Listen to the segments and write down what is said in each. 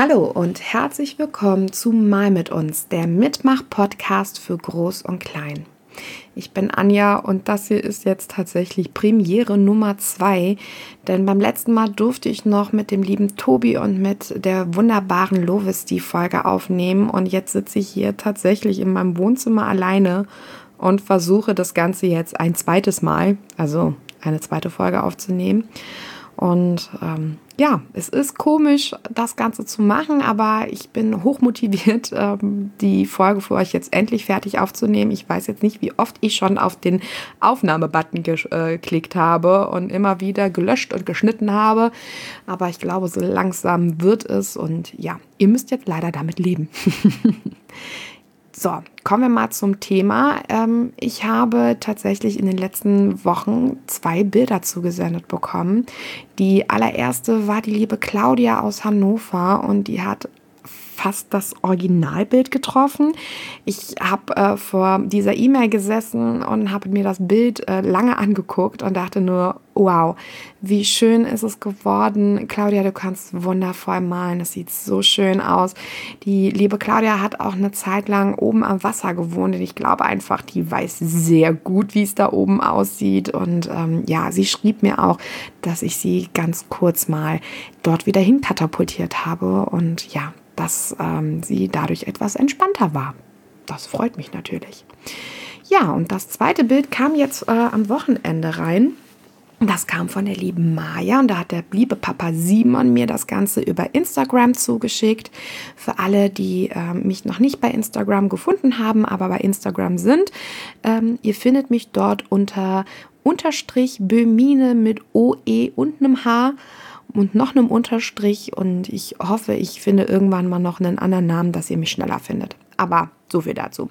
Hallo und herzlich willkommen zu Mal mit uns, der Mitmach-Podcast für Groß und Klein. Ich bin Anja und das hier ist jetzt tatsächlich Premiere Nummer zwei, denn beim letzten Mal durfte ich noch mit dem lieben Tobi und mit der wunderbaren Lovis die Folge aufnehmen und jetzt sitze ich hier tatsächlich in meinem Wohnzimmer alleine und versuche das Ganze jetzt ein zweites Mal, also eine zweite Folge aufzunehmen. Und ähm, ja, es ist komisch, das Ganze zu machen, aber ich bin hochmotiviert, ähm, die Folge für euch jetzt endlich fertig aufzunehmen. Ich weiß jetzt nicht, wie oft ich schon auf den Aufnahmebutton äh, geklickt habe und immer wieder gelöscht und geschnitten habe. Aber ich glaube, so langsam wird es und ja, ihr müsst jetzt leider damit leben. So, kommen wir mal zum Thema. Ähm, ich habe tatsächlich in den letzten Wochen zwei Bilder zugesendet bekommen. Die allererste war die liebe Claudia aus Hannover und die hat fast das Originalbild getroffen. Ich habe äh, vor dieser E-Mail gesessen und habe mir das Bild äh, lange angeguckt und dachte nur, wow, wie schön ist es geworden. Claudia, du kannst wundervoll malen. Es sieht so schön aus. Die liebe Claudia hat auch eine Zeit lang oben am Wasser gewohnt und ich glaube einfach, die weiß sehr gut, wie es da oben aussieht. Und ähm, ja, sie schrieb mir auch, dass ich sie ganz kurz mal dort wieder hinkatapultiert habe. Und ja, dass ähm, sie dadurch etwas entspannter war. Das freut mich natürlich. Ja, und das zweite Bild kam jetzt äh, am Wochenende rein. Das kam von der lieben Maja und da hat der liebe Papa Simon mir das Ganze über Instagram zugeschickt. Für alle, die äh, mich noch nicht bei Instagram gefunden haben, aber bei Instagram sind, ähm, ihr findet mich dort unter Unterstrich Bömine mit OE und einem H und noch einem Unterstrich und ich hoffe, ich finde irgendwann mal noch einen anderen Namen, dass ihr mich schneller findet. Aber so viel dazu.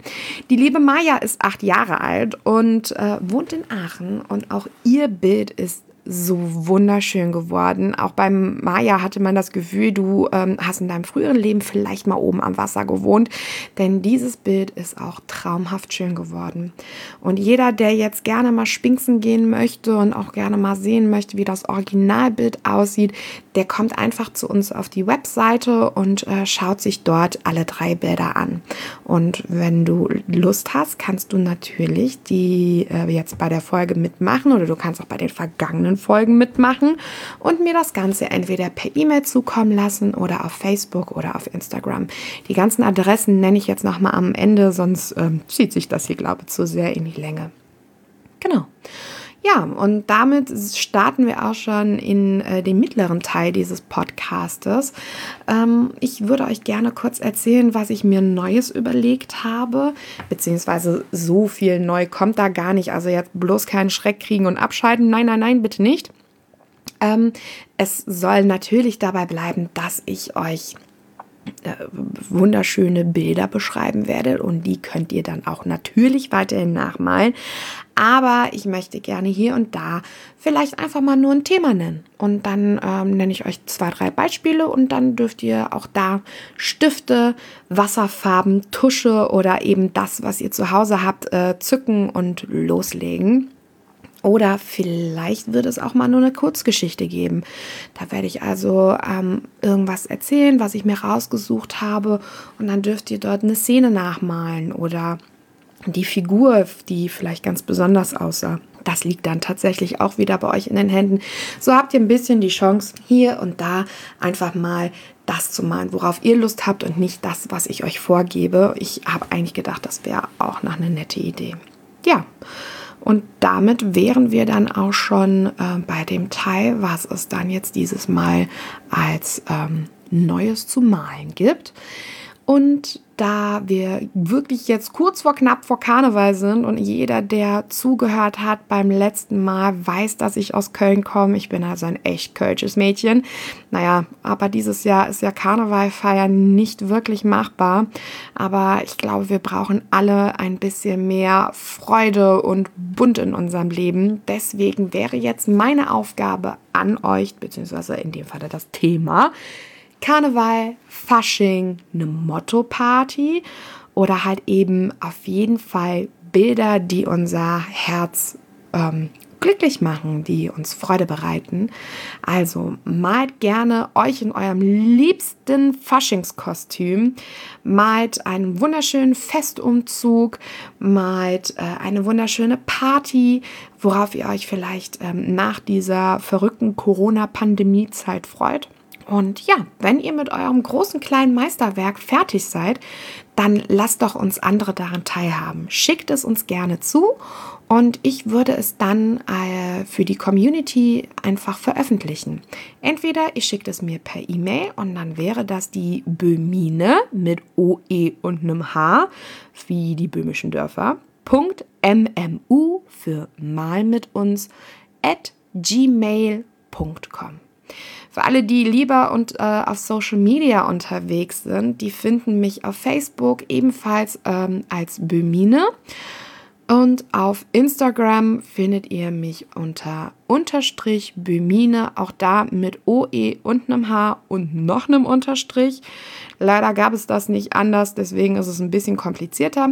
Die liebe Maja ist acht Jahre alt und äh, wohnt in Aachen und auch ihr Bild ist so wunderschön geworden. Auch beim Maya hatte man das Gefühl, du ähm, hast in deinem früheren Leben vielleicht mal oben am Wasser gewohnt, denn dieses Bild ist auch traumhaft schön geworden. Und jeder, der jetzt gerne mal spinksen gehen möchte und auch gerne mal sehen möchte, wie das Originalbild aussieht, der kommt einfach zu uns auf die Webseite und äh, schaut sich dort alle drei Bilder an. Und wenn du Lust hast, kannst du natürlich die äh, jetzt bei der Folge mitmachen oder du kannst auch bei den vergangenen Folgen mitmachen und mir das Ganze entweder per E-Mail zukommen lassen oder auf Facebook oder auf Instagram. Die ganzen Adressen nenne ich jetzt nochmal am Ende, sonst ähm, zieht sich das hier, glaube ich, zu sehr in die Länge. Genau. Ja, und damit starten wir auch schon in äh, den mittleren Teil dieses Podcastes. Ähm, ich würde euch gerne kurz erzählen, was ich mir Neues überlegt habe, beziehungsweise so viel neu kommt da gar nicht. Also jetzt bloß keinen Schreck kriegen und abschalten. Nein, nein, nein, bitte nicht. Ähm, es soll natürlich dabei bleiben, dass ich euch äh, wunderschöne Bilder beschreiben werde und die könnt ihr dann auch natürlich weiterhin nachmalen. Aber ich möchte gerne hier und da vielleicht einfach mal nur ein Thema nennen. Und dann ähm, nenne ich euch zwei, drei Beispiele und dann dürft ihr auch da Stifte, Wasserfarben, Tusche oder eben das, was ihr zu Hause habt, äh, zücken und loslegen. Oder vielleicht wird es auch mal nur eine Kurzgeschichte geben. Da werde ich also ähm, irgendwas erzählen, was ich mir rausgesucht habe. Und dann dürft ihr dort eine Szene nachmalen oder die Figur, die vielleicht ganz besonders aussah. Das liegt dann tatsächlich auch wieder bei euch in den Händen. So habt ihr ein bisschen die Chance, hier und da einfach mal das zu malen, worauf ihr Lust habt und nicht das, was ich euch vorgebe. Ich habe eigentlich gedacht, das wäre auch noch eine nette Idee. Ja. Und damit wären wir dann auch schon äh, bei dem Teil, was es dann jetzt dieses Mal als ähm, Neues zu malen gibt. Und da wir wirklich jetzt kurz vor knapp vor Karneval sind und jeder, der zugehört hat beim letzten Mal, weiß, dass ich aus Köln komme. Ich bin also ein echt kölsches Mädchen. Naja, aber dieses Jahr ist ja Karneval feiern nicht wirklich machbar. Aber ich glaube, wir brauchen alle ein bisschen mehr Freude und Bunt in unserem Leben. Deswegen wäre jetzt meine Aufgabe an euch, beziehungsweise in dem Falle das Thema, Karneval, Fasching, eine Motto-Party oder halt eben auf jeden Fall Bilder, die unser Herz ähm, glücklich machen, die uns Freude bereiten. Also malt gerne euch in eurem liebsten Faschingskostüm, malt einen wunderschönen Festumzug, malt äh, eine wunderschöne Party, worauf ihr euch vielleicht ähm, nach dieser verrückten Corona-Pandemie-Zeit freut. Und ja, wenn ihr mit eurem großen kleinen Meisterwerk fertig seid, dann lasst doch uns andere daran teilhaben. Schickt es uns gerne zu und ich würde es dann äh, für die Community einfach veröffentlichen. Entweder ihr schickt es mir per E-Mail und dann wäre das die Bömine mit OE und einem H, wie die böhmischen Dörfer, Punkt MMU für mal mit uns at gmail.com. Für alle, die lieber und äh, auf Social Media unterwegs sind, die finden mich auf Facebook ebenfalls ähm, als Bömine. Und auf Instagram findet ihr mich unter Unterstrich Bömine, auch da mit OE und einem H und noch einem Unterstrich. Leider gab es das nicht anders, deswegen ist es ein bisschen komplizierter.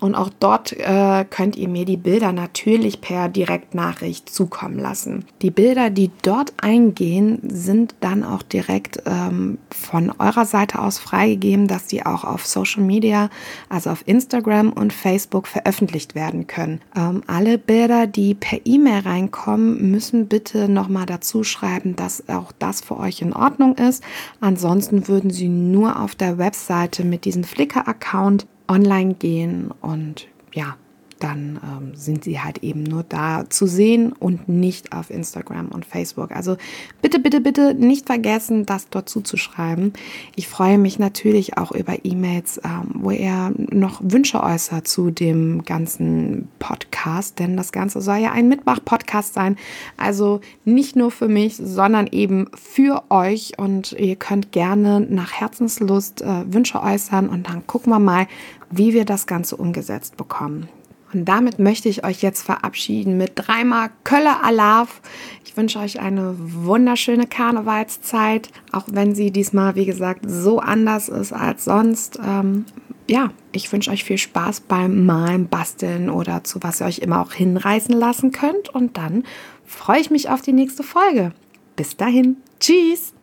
Und auch dort äh, könnt ihr mir die Bilder natürlich per Direktnachricht zukommen lassen. Die Bilder, die dort eingehen, sind dann auch direkt ähm, von eurer Seite aus freigegeben, dass die auch auf Social Media, also auf Instagram und Facebook veröffentlicht werden können. Ähm, alle Bilder, die per E-Mail reinkommen, müssen bitte nochmal dazu schreiben, dass auch das für euch in Ordnung ist. Ansonsten würden sie nur auf der Webseite mit diesem Flickr-Account online gehen und ja, dann ähm, sind sie halt eben nur da zu sehen und nicht auf Instagram und Facebook. Also bitte, bitte, bitte nicht vergessen, das dort zuzuschreiben. Ich freue mich natürlich auch über E-Mails, ähm, wo ihr noch Wünsche äußert zu dem ganzen Podcast, denn das Ganze soll ja ein Mitmach-Podcast sein. Also nicht nur für mich, sondern eben für euch und ihr könnt gerne nach Herzenslust äh, Wünsche äußern und dann gucken wir mal, wie wir das Ganze umgesetzt bekommen. Und damit möchte ich euch jetzt verabschieden mit dreimal Kölle Alarv. Ich wünsche euch eine wunderschöne Karnevalszeit, auch wenn sie diesmal, wie gesagt, so anders ist als sonst. Ähm, ja, ich wünsche euch viel Spaß beim Malen, Basteln oder zu was ihr euch immer auch hinreißen lassen könnt. Und dann freue ich mich auf die nächste Folge. Bis dahin. Tschüss.